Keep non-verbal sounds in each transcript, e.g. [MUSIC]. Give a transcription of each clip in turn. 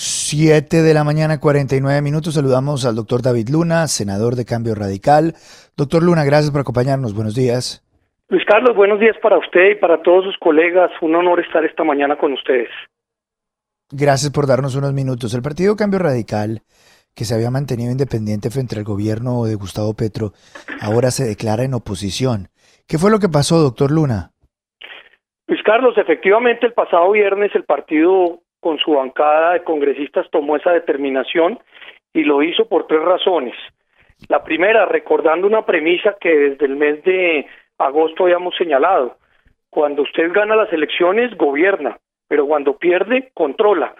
7 de la mañana, 49 minutos. Saludamos al doctor David Luna, senador de Cambio Radical. Doctor Luna, gracias por acompañarnos. Buenos días. Luis Carlos, buenos días para usted y para todos sus colegas. Un honor estar esta mañana con ustedes. Gracias por darnos unos minutos. El Partido Cambio Radical, que se había mantenido independiente frente al gobierno de Gustavo Petro, ahora se declara en oposición. ¿Qué fue lo que pasó, doctor Luna? Luis Carlos, efectivamente el pasado viernes el partido con su bancada de congresistas tomó esa determinación y lo hizo por tres razones. La primera, recordando una premisa que desde el mes de agosto habíamos señalado. Cuando usted gana las elecciones, gobierna, pero cuando pierde, controla.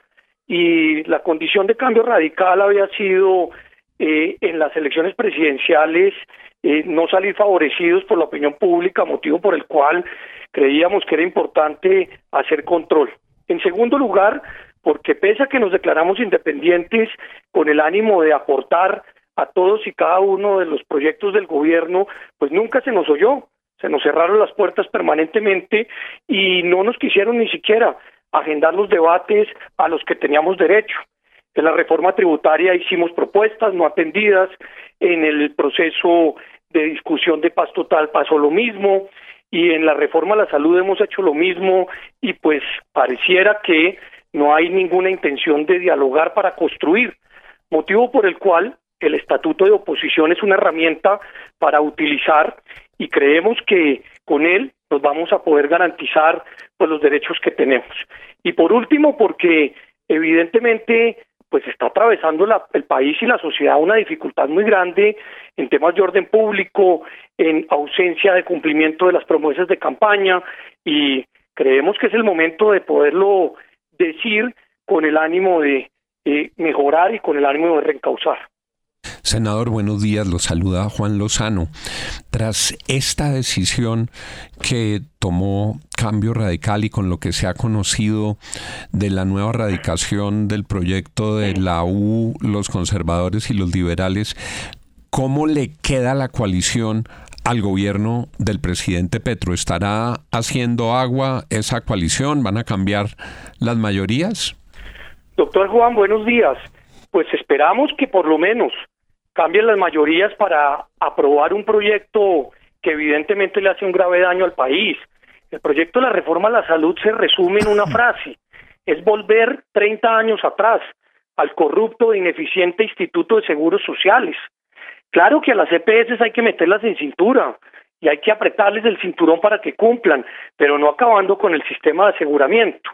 Y la condición de cambio radical había sido eh, en las elecciones presidenciales eh, no salir favorecidos por la opinión pública, motivo por el cual creíamos que era importante hacer control. En segundo lugar, porque pese a que nos declaramos independientes con el ánimo de aportar a todos y cada uno de los proyectos del gobierno, pues nunca se nos oyó, se nos cerraron las puertas permanentemente y no nos quisieron ni siquiera agendar los debates a los que teníamos derecho. En la reforma tributaria hicimos propuestas no atendidas, en el proceso de discusión de paz total pasó lo mismo, y en la reforma a la salud hemos hecho lo mismo y pues pareciera que no hay ninguna intención de dialogar para construir, motivo por el cual el estatuto de oposición es una herramienta para utilizar y creemos que con él nos vamos a poder garantizar pues los derechos que tenemos. Y por último, porque evidentemente pues está atravesando la, el país y la sociedad una dificultad muy grande en temas de orden público, en ausencia de cumplimiento de las promesas de campaña y creemos que es el momento de poderlo decir con el ánimo de eh, mejorar y con el ánimo de reencauzar. Senador, buenos días. Lo saluda Juan Lozano. Tras esta decisión que tomó Cambio Radical y con lo que se ha conocido de la nueva radicación del proyecto de la U, los conservadores y los liberales, ¿cómo le queda la coalición al gobierno del presidente Petro? ¿Estará haciendo agua esa coalición? ¿Van a cambiar las mayorías? Doctor Juan, buenos días. Pues esperamos que por lo menos cambien las mayorías para aprobar un proyecto que evidentemente le hace un grave daño al país. El proyecto de la reforma a la salud se resume en una [CLEARS THROAT] frase, es volver 30 años atrás al corrupto e ineficiente Instituto de Seguros Sociales. Claro que a las EPS hay que meterlas en cintura y hay que apretarles el cinturón para que cumplan, pero no acabando con el sistema de aseguramiento.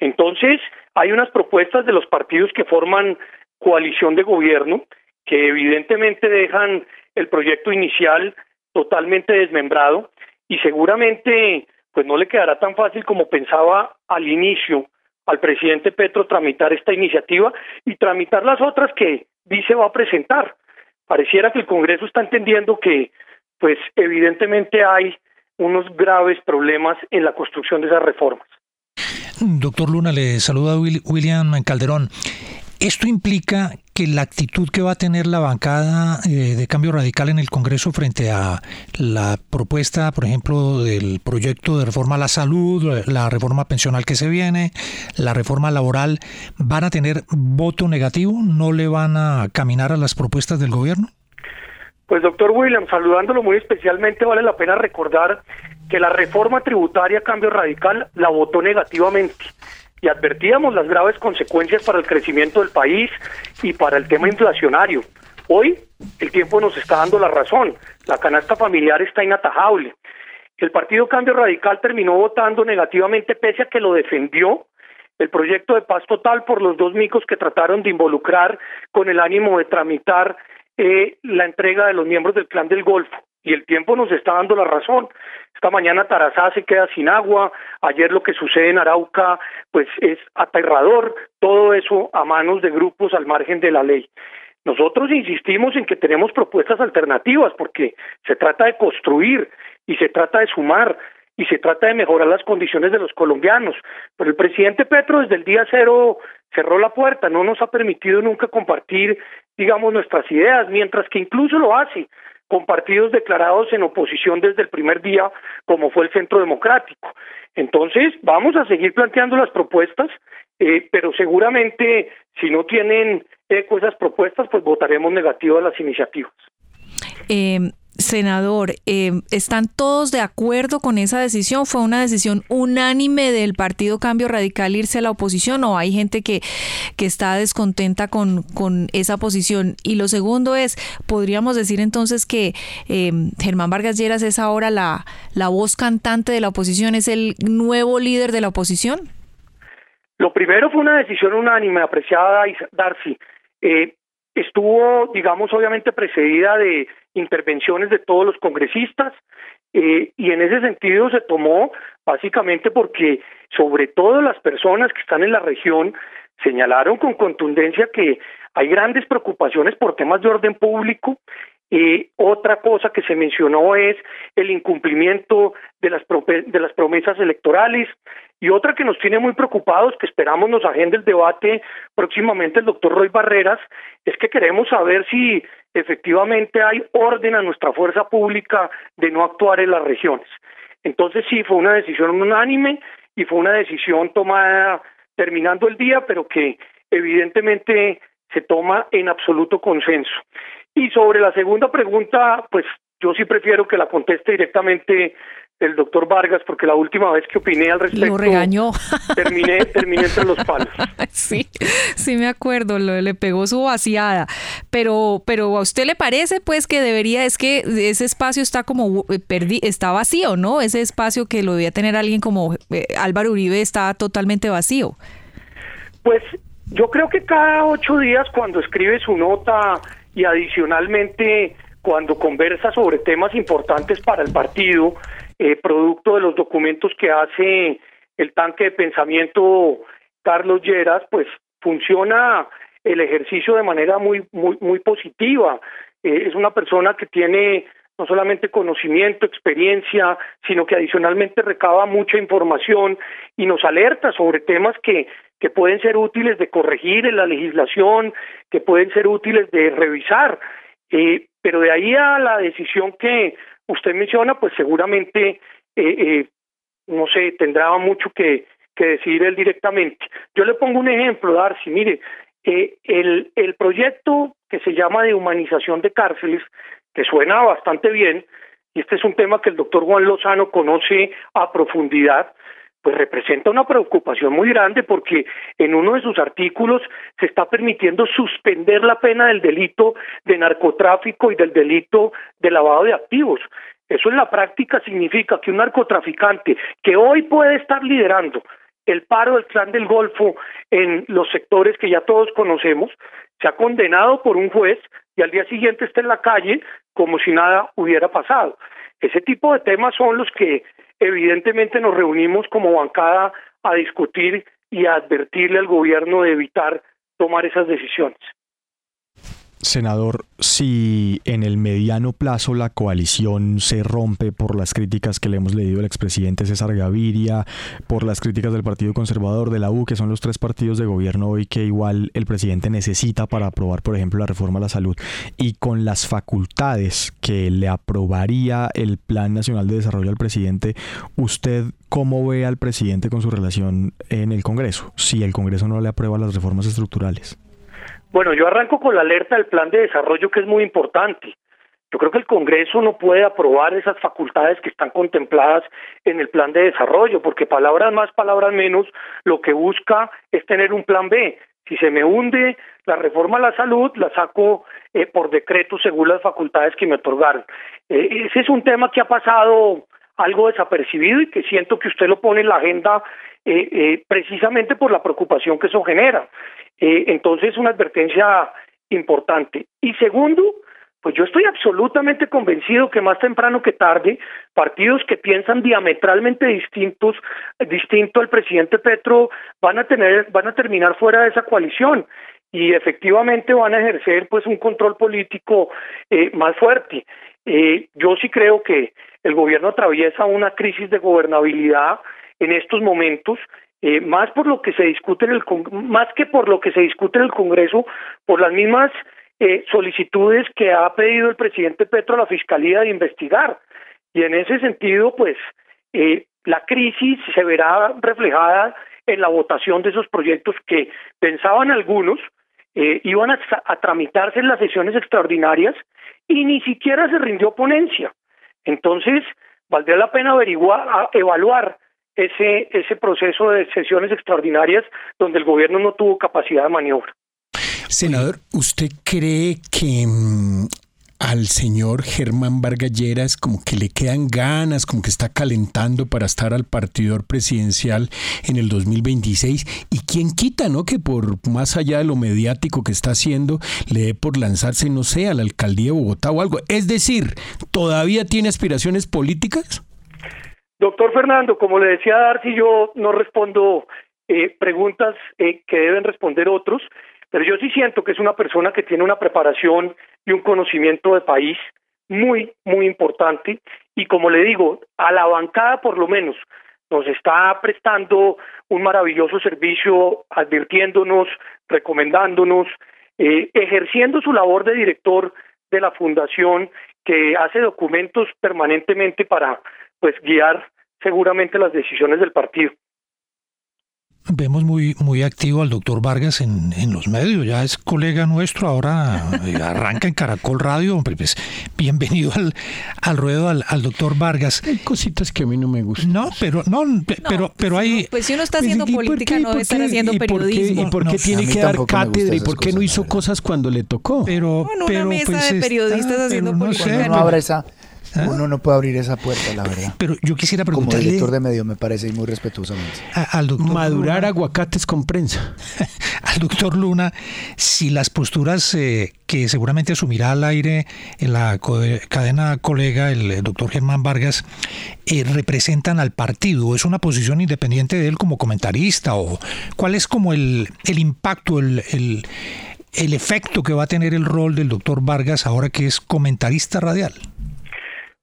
Entonces, hay unas propuestas de los partidos que forman coalición de gobierno que evidentemente dejan el proyecto inicial totalmente desmembrado y seguramente pues no le quedará tan fácil como pensaba al inicio al presidente Petro tramitar esta iniciativa y tramitar las otras que dice va a presentar. Pareciera que el Congreso está entendiendo que pues evidentemente hay unos graves problemas en la construcción de esas reformas. Doctor Luna, le saluda William Calderón. Esto implica que la actitud que va a tener la bancada eh, de cambio radical en el Congreso frente a la propuesta, por ejemplo, del proyecto de reforma a la salud, la reforma pensional que se viene, la reforma laboral, ¿van a tener voto negativo? ¿No le van a caminar a las propuestas del gobierno? Pues doctor William, saludándolo muy especialmente, vale la pena recordar que la reforma tributaria Cambio Radical la votó negativamente y advertíamos las graves consecuencias para el crecimiento del país y para el tema inflacionario. Hoy el tiempo nos está dando la razón, la canasta familiar está inatajable. El Partido Cambio Radical terminó votando negativamente pese a que lo defendió el proyecto de paz total por los dos micos que trataron de involucrar con el ánimo de tramitar eh, la entrega de los miembros del clan del Golfo. Y el tiempo nos está dando la razón. Esta mañana Tarazá se queda sin agua, ayer lo que sucede en Arauca pues es aterrador, todo eso a manos de grupos al margen de la ley. Nosotros insistimos en que tenemos propuestas alternativas porque se trata de construir y se trata de sumar y se trata de mejorar las condiciones de los colombianos. Pero el presidente Petro desde el día cero cerró la puerta, no nos ha permitido nunca compartir, digamos, nuestras ideas, mientras que incluso lo hace con partidos declarados en oposición desde el primer día, como fue el Centro Democrático. Entonces, vamos a seguir planteando las propuestas, eh, pero seguramente si no tienen eco esas propuestas, pues votaremos negativo a las iniciativas. Eh, senador, eh, ¿están todos de acuerdo con esa decisión? ¿Fue una decisión unánime del Partido Cambio Radical irse a la oposición o hay gente que, que está descontenta con, con esa posición? Y lo segundo es, ¿podríamos decir entonces que eh, Germán Vargas Lleras es ahora la, la voz cantante de la oposición, es el nuevo líder de la oposición? Lo primero fue una decisión unánime, apreciada Darcy. Eh, estuvo, digamos, obviamente precedida de intervenciones de todos los congresistas eh, y en ese sentido se tomó básicamente porque sobre todo las personas que están en la región señalaron con contundencia que hay grandes preocupaciones por temas de orden público. Eh, otra cosa que se mencionó es el incumplimiento de las, de las promesas electorales, y otra que nos tiene muy preocupados, que esperamos nos agende el debate próximamente el doctor Roy Barreras, es que queremos saber si efectivamente hay orden a nuestra fuerza pública de no actuar en las regiones. Entonces sí, fue una decisión unánime y fue una decisión tomada terminando el día, pero que evidentemente se toma en absoluto consenso. Y sobre la segunda pregunta, pues yo sí prefiero que la conteste directamente el doctor Vargas, porque la última vez que opiné al respecto. Lo regañó. Terminé, terminé entre los palos. [LAUGHS] Sí, sí me acuerdo, le pegó su vaciada. Pero, pero a usted le parece, pues, que debería, es que ese espacio está como eh, perdi, está vacío, ¿no? Ese espacio que lo debía tener alguien como eh, Álvaro Uribe está totalmente vacío. Pues yo creo que cada ocho días cuando escribe su nota y adicionalmente cuando conversa sobre temas importantes para el partido, eh, producto de los documentos que hace el tanque de pensamiento Carlos Lleras, pues funciona el ejercicio de manera muy muy muy positiva. Eh, es una persona que tiene no solamente conocimiento, experiencia, sino que adicionalmente recaba mucha información y nos alerta sobre temas que, que pueden ser útiles de corregir en la legislación, que pueden ser útiles de revisar. Eh, pero de ahí a la decisión que usted menciona, pues seguramente, eh, eh, no sé, tendrá mucho que, que decidir él directamente. Yo le pongo un ejemplo, Darcy, mire, eh, el, el proyecto que se llama de humanización de cárceles, que suena bastante bien, y este es un tema que el doctor Juan Lozano conoce a profundidad, pues representa una preocupación muy grande porque en uno de sus artículos se está permitiendo suspender la pena del delito de narcotráfico y del delito de lavado de activos. Eso en la práctica significa que un narcotraficante que hoy puede estar liderando el paro del clan del Golfo en los sectores que ya todos conocemos, se ha condenado por un juez y al día siguiente está en la calle como si nada hubiera pasado. Ese tipo de temas son los que evidentemente nos reunimos como bancada a discutir y a advertirle al gobierno de evitar tomar esas decisiones. Senador, si en el mediano plazo la coalición se rompe por las críticas que le hemos leído al expresidente César Gaviria, por las críticas del Partido Conservador, de la U, que son los tres partidos de gobierno hoy que igual el presidente necesita para aprobar, por ejemplo, la reforma a la salud, y con las facultades que le aprobaría el Plan Nacional de Desarrollo al presidente, ¿usted cómo ve al presidente con su relación en el Congreso, si el Congreso no le aprueba las reformas estructurales? Bueno, yo arranco con la alerta del plan de desarrollo que es muy importante. Yo creo que el Congreso no puede aprobar esas facultades que están contempladas en el plan de desarrollo, porque palabras más, palabras menos, lo que busca es tener un plan B. Si se me hunde la reforma a la salud, la saco eh, por decreto según las facultades que me otorgaron. Eh, ese es un tema que ha pasado algo desapercibido y que siento que usted lo pone en la agenda eh, precisamente por la preocupación que eso genera. entonces, una advertencia importante. Y segundo, pues yo estoy absolutamente convencido que más temprano que tarde, partidos que piensan diametralmente distintos, distinto al presidente Petro, van a tener, van a terminar fuera de esa coalición y efectivamente van a ejercer pues un control político eh, más fuerte. Eh, yo sí creo que el gobierno atraviesa una crisis de gobernabilidad en estos momentos, eh, más por lo que se discute en el más que por lo que se discute en el Congreso, por las mismas eh, solicitudes que ha pedido el presidente Petro a la Fiscalía de investigar. Y en ese sentido, pues, eh, la crisis se verá reflejada en la votación de esos proyectos que pensaban algunos eh, iban a, a, tramitarse en las sesiones extraordinarias y ni siquiera se rindió ponencia. Entonces, valdría la pena averiguar, evaluar ese, ese proceso de sesiones extraordinarias donde el gobierno no tuvo capacidad de maniobra. Senador, ¿usted cree que mm, al señor Germán Vargalleras como que le quedan ganas, como que está calentando para estar al partidor presidencial en el 2026? ¿Y quién quita, no? Que por más allá de lo mediático que está haciendo, le dé por lanzarse, no sé, a la alcaldía de Bogotá o algo. Es decir, ¿todavía tiene aspiraciones políticas? Doctor Fernando, como le decía Darcy, yo no respondo eh, preguntas eh, que deben responder otros. Pero yo sí siento que es una persona que tiene una preparación y un conocimiento de país muy, muy importante. Y como le digo, a la bancada por lo menos nos está prestando un maravilloso servicio, advirtiéndonos, recomendándonos, eh, ejerciendo su labor de director de la fundación que hace documentos permanentemente para pues guiar seguramente las decisiones del partido vemos muy, muy activo al doctor Vargas en, en, los medios, ya es colega nuestro, ahora eh, [LAUGHS] arranca en Caracol Radio, pues bienvenido al, al ruedo al, al, doctor Vargas. Hay cositas que a mí no me gustan. No, pero no, pero, pero hay... Pues si uno está haciendo política, no debe estar haciendo periodismo. ¿Y por qué, tiene que dar cátedra? ¿Y por qué no hizo cosas cuando le tocó? Pero, bueno, una mesa pues, de periodistas haciendo política. No, abra esa ¿Ah? Uno no puede abrir esa puerta, la verdad. Pero yo quisiera preguntarle... Como director de medio me parece muy respetuosamente. al doctor Madurar aguacates con prensa. [LAUGHS] al doctor Luna, si las posturas eh, que seguramente asumirá al aire en la cadena colega, el, doctor Germán Vargas, eh, representan al partido, ¿es una posición independiente de él como comentarista? o ¿Cuál es como el, el impacto, el, el, el efecto que va a tener el rol del doctor Vargas ahora que es comentarista radial?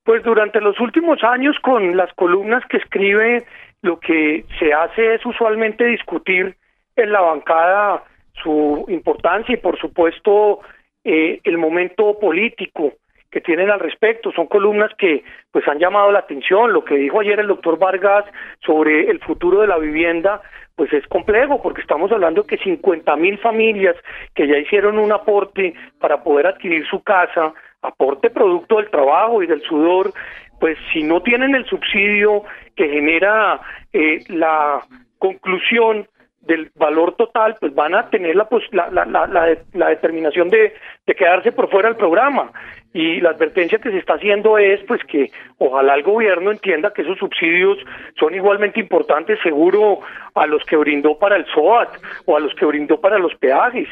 Pues durante los últimos años con las columnas que escribe, lo que se hace es usualmente discutir en la bancada su importancia y por supuesto eh, el momento político que tienen al respecto. Son columnas que pues han llamado la atención. Lo que dijo ayer el doctor Vargas sobre el futuro de la vivienda, pues es complejo porque estamos hablando que 50 mil familias que ya hicieron un aporte para poder adquirir su casa aporte producto del trabajo y del sudor, pues si no tienen el subsidio que genera eh, la conclusión del valor total, pues van a tener la, la, la, la, determinación de, de, quedarse por fuera del programa. Y la advertencia que se está haciendo es pues que ojalá el gobierno entienda que esos subsidios son igualmente importantes, seguro a los que brindó para el SOAT o a los que brindó para los peajes.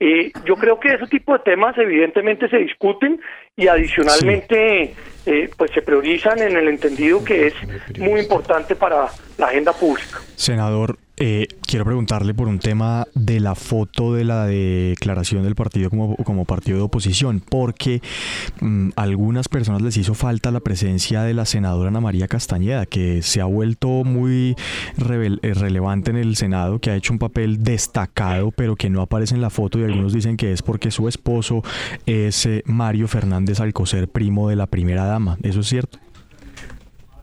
Eh, yo creo que ese tipo de temas evidentemente se discuten y adicionalmente eh, pues se priorizan en el entendido que es muy importante para la agenda pública. Senador, eh, quiero preguntarle por un tema de la foto de la declaración del partido como, como partido de oposición, porque mm, a algunas personas les hizo falta la presencia de la senadora Ana María Castañeda, que se ha vuelto muy eh, relevante en el Senado, que ha hecho un papel destacado, pero que no aparece en la foto y algunos dicen que es porque su esposo es eh, Mario Fernández Alcocer, primo de la primera dama. ¿Eso es cierto?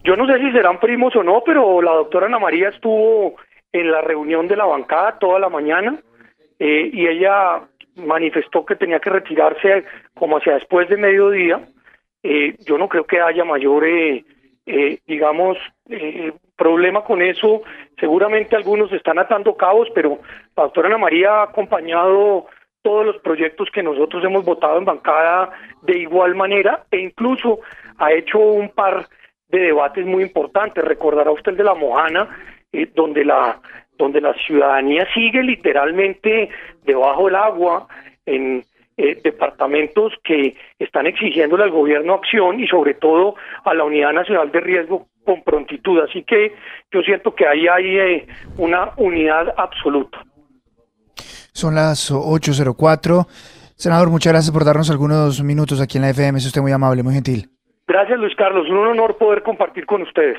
Yo no sé si serán primos o no, pero la doctora Ana María estuvo en la reunión de la bancada toda la mañana eh, y ella manifestó que tenía que retirarse como hacia después de mediodía eh, yo no creo que haya mayor, eh, eh, digamos, problema con eso. Seguramente algunos están atando cabos, pero la doctora Ana María ha acompañado todos los proyectos que nosotros hemos votado en bancada de igual manera e incluso ha hecho un par de debates muy importantes. Recordará usted de la Mojana, donde la donde la ciudadanía sigue literalmente debajo del agua en eh, departamentos que están exigiéndole al gobierno acción y sobre todo a la Unidad Nacional de Riesgo con prontitud. Así que yo siento que ahí hay eh, una unidad absoluta. Son las 8.04. Senador, muchas gracias por darnos algunos minutos aquí en la FM. Es usted muy amable, muy gentil. Gracias, Luis Carlos. Un honor poder compartir con ustedes.